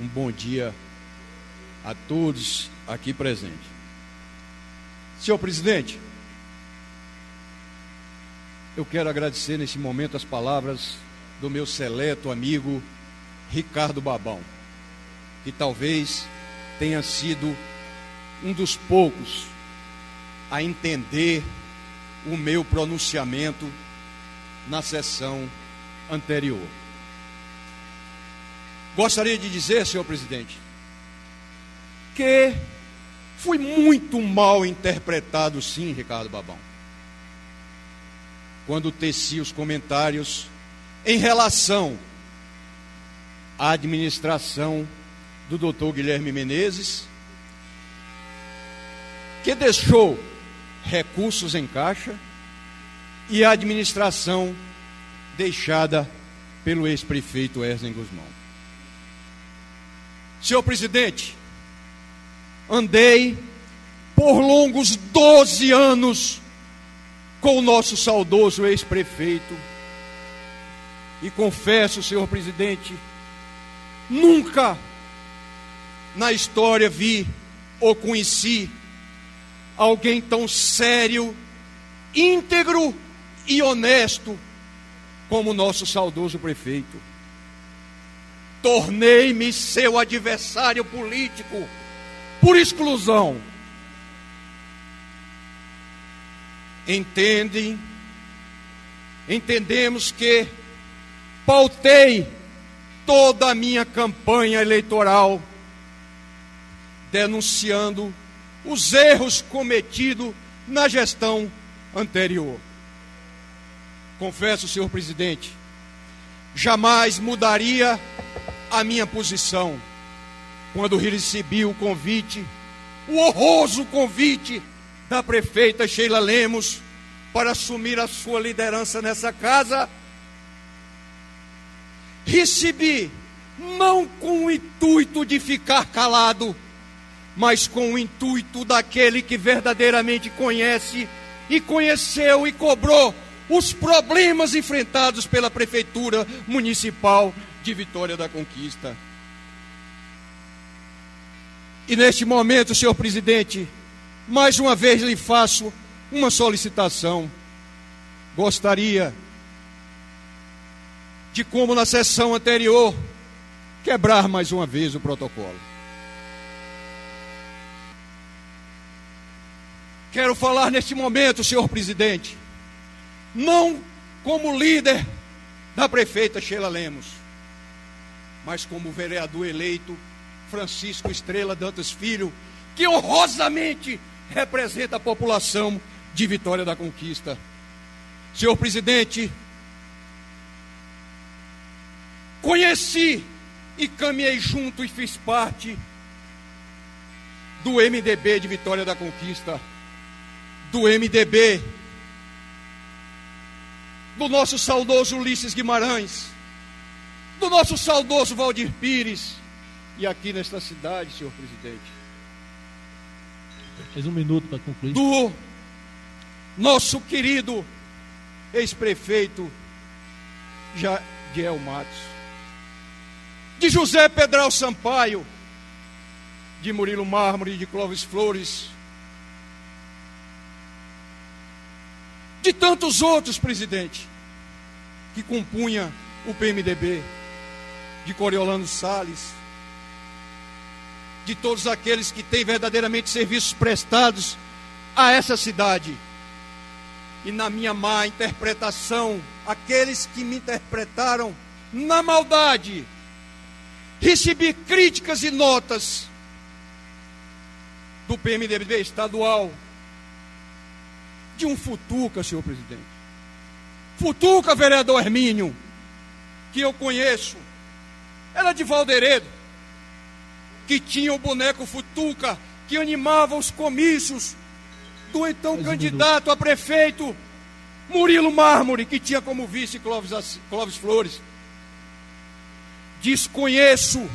um bom dia a todos aqui presentes. Senhor presidente, eu quero agradecer nesse momento as palavras do meu seleto amigo Ricardo Babão, que talvez tenha sido um dos poucos a entender o meu pronunciamento na sessão anterior. Gostaria de dizer, senhor presidente, que fui muito mal interpretado, sim, Ricardo Babão, quando teci os comentários em relação à administração do doutor Guilherme Menezes, que deixou recursos em caixa e a administração deixada pelo ex-prefeito Erzen Guzmão. Senhor presidente, andei por longos 12 anos com o nosso saudoso ex-prefeito. E confesso, senhor presidente, nunca na história vi ou conheci alguém tão sério, íntegro e honesto como o nosso saudoso prefeito. Tornei-me seu adversário político por exclusão. Entendem? Entendemos que pautei toda a minha campanha eleitoral denunciando os erros cometidos na gestão anterior. Confesso, senhor presidente, jamais mudaria a minha posição quando recebi o convite, o honroso convite da prefeita Sheila Lemos para assumir a sua liderança nessa casa. Recebi não com o intuito de ficar calado, mas com o intuito daquele que verdadeiramente conhece e conheceu e cobrou os problemas enfrentados pela Prefeitura Municipal de Vitória da Conquista. E neste momento, senhor presidente, mais uma vez lhe faço uma solicitação. Gostaria de, como na sessão anterior, quebrar mais uma vez o protocolo. Quero falar neste momento, senhor presidente, não como líder da prefeita Sheila Lemos, mas como vereador eleito Francisco Estrela Dantas Filho, que honrosamente representa a população de Vitória da Conquista. Senhor presidente, conheci e caminhei junto e fiz parte do MDB de Vitória da Conquista do MDB, do nosso saudoso Ulisses Guimarães, do nosso saudoso Valdir Pires, e aqui nesta cidade, senhor presidente. Mais um minuto para concluir. Do nosso querido ex-prefeito Jadiel Matos, de José Pedral Sampaio, de Murilo Mármore, de Clóvis Flores, de tantos outros, presidente, que compunha o PMDB, de Coriolano Salles, de todos aqueles que têm verdadeiramente serviços prestados a essa cidade. E na minha má interpretação, aqueles que me interpretaram na maldade, recebi críticas e notas do PMDB estadual, de um futuca, senhor presidente. Futuca, vereador Hermínio, que eu conheço, era de Valderedo, que tinha o boneco Futuca, que animava os comícios do então candidato a prefeito Murilo Mármore, que tinha como vice Clóvis, Clóvis Flores. Desconheço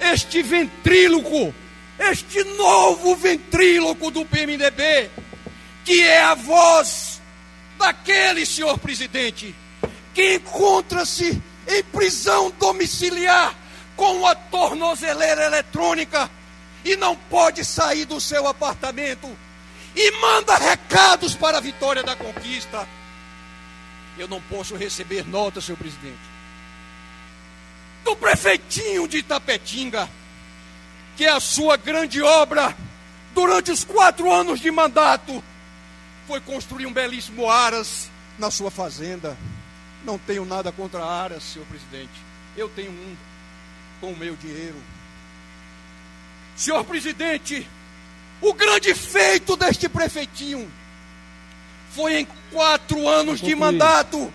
este ventríloco, este novo ventríloco do PMDB, que é a voz daquele senhor presidente que encontra-se em prisão domiciliar com a tornozeleira eletrônica e não pode sair do seu apartamento e manda recados para a vitória da conquista. Eu não posso receber nota, senhor presidente. Do prefeitinho de Itapetinga, que a sua grande obra durante os quatro anos de mandato, foi construir um belíssimo Aras na sua fazenda. Não tenho nada contra Aras, senhor presidente. Eu tenho um com o meu dinheiro. Senhor presidente, o grande feito deste prefeitinho foi em quatro anos de mandato.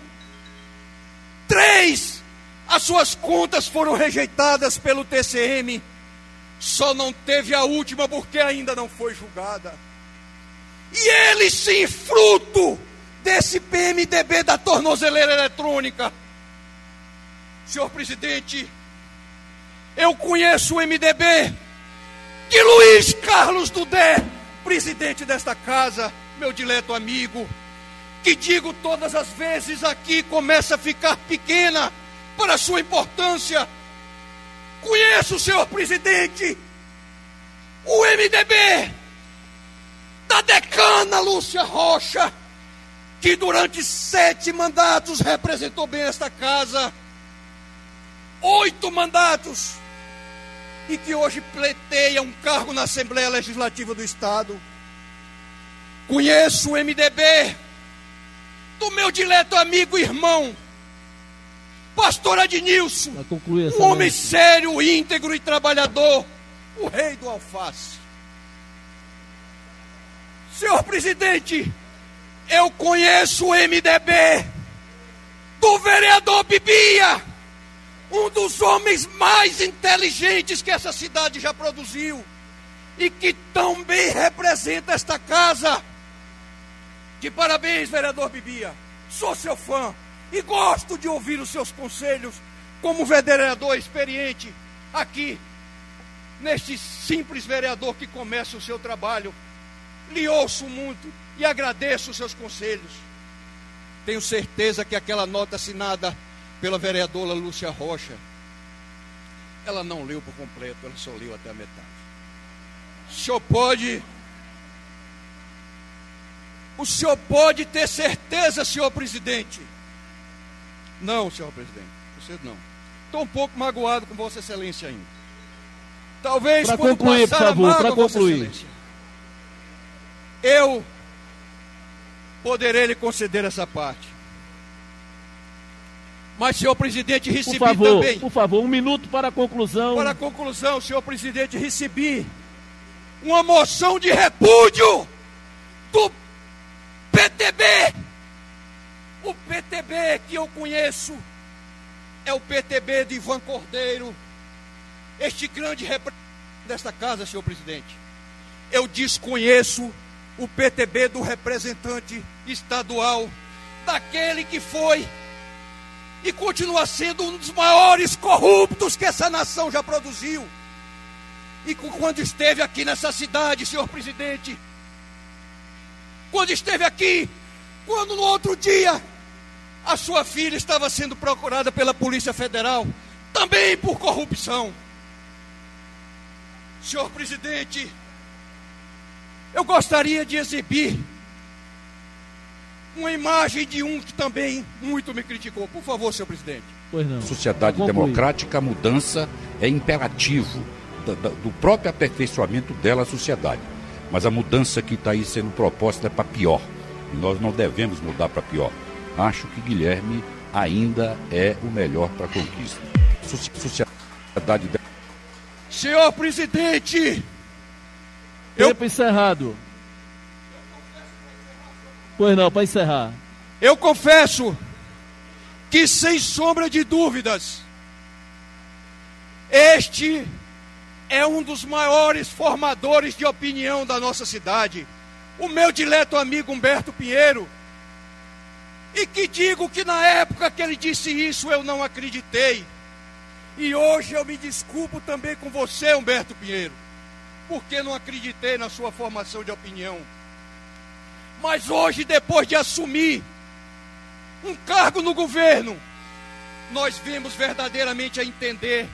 Três, as suas contas foram rejeitadas pelo TCM. Só não teve a última porque ainda não foi julgada. E ele sim, fruto desse PMDB da tornozeleira eletrônica. Senhor presidente, eu conheço o MDB de Luiz Carlos Dudé, presidente desta casa, meu dileto amigo, que digo todas as vezes aqui começa a ficar pequena para a sua importância. Conheço, senhor presidente, o MDB da decana Lúcia Rocha, que durante sete mandatos representou bem esta casa. Oito mandatos e que hoje pleiteia um cargo na Assembleia Legislativa do Estado. Conheço o MDB do meu dileto amigo e irmão, pastor Adnilson, um homem sério, íntegro e trabalhador, o rei do alface. Senhor presidente, eu conheço o MDB do vereador Bibia um dos homens mais inteligentes que essa cidade já produziu e que tão bem representa esta casa. De parabéns, vereador Bibia. Sou seu fã e gosto de ouvir os seus conselhos como vereador experiente aqui, neste simples vereador que começa o seu trabalho. Lhe ouço muito e agradeço os seus conselhos. Tenho certeza que aquela nota assinada pela vereadora Lúcia Rocha. Ela não leu por completo, ela só leu até a metade. O senhor pode. O senhor pode ter certeza, senhor presidente. Não, senhor presidente, você não. Estou um pouco magoado com Vossa Excelência ainda. Talvez para concluir, por favor, para concluir. Eu poderei lhe conceder essa parte. Mas, senhor presidente, recebi por favor, também. Por favor, um minuto para a conclusão. Para a conclusão, senhor presidente, recebi uma moção de repúdio do PTB. O PTB que eu conheço é o PTB de Ivan Cordeiro, este grande representante desta casa, senhor presidente. Eu desconheço o PTB do representante estadual, daquele que foi e continua sendo um dos maiores corruptos que essa nação já produziu. E quando esteve aqui nessa cidade, senhor presidente, quando esteve aqui, quando no outro dia a sua filha estava sendo procurada pela Polícia Federal, também por corrupção. Senhor presidente, eu gostaria de exibir uma imagem de um que também muito me criticou. Por favor, senhor presidente. Pois não. Sociedade democrática, a mudança é imperativo do, do próprio aperfeiçoamento dela à sociedade. Mas a mudança que está aí sendo proposta é para pior. E nós não devemos mudar para pior. Acho que Guilherme ainda é o melhor para a conquista. Sociedade. Senhor presidente! Tempo eu... encerrado. Pois não, para encerrar. Eu confesso que, sem sombra de dúvidas, este é um dos maiores formadores de opinião da nossa cidade. O meu dileto amigo Humberto Pinheiro. E que digo que na época que ele disse isso eu não acreditei. E hoje eu me desculpo também com você, Humberto Pinheiro, porque não acreditei na sua formação de opinião. Mas hoje, depois de assumir um cargo no governo, nós vimos verdadeiramente a entender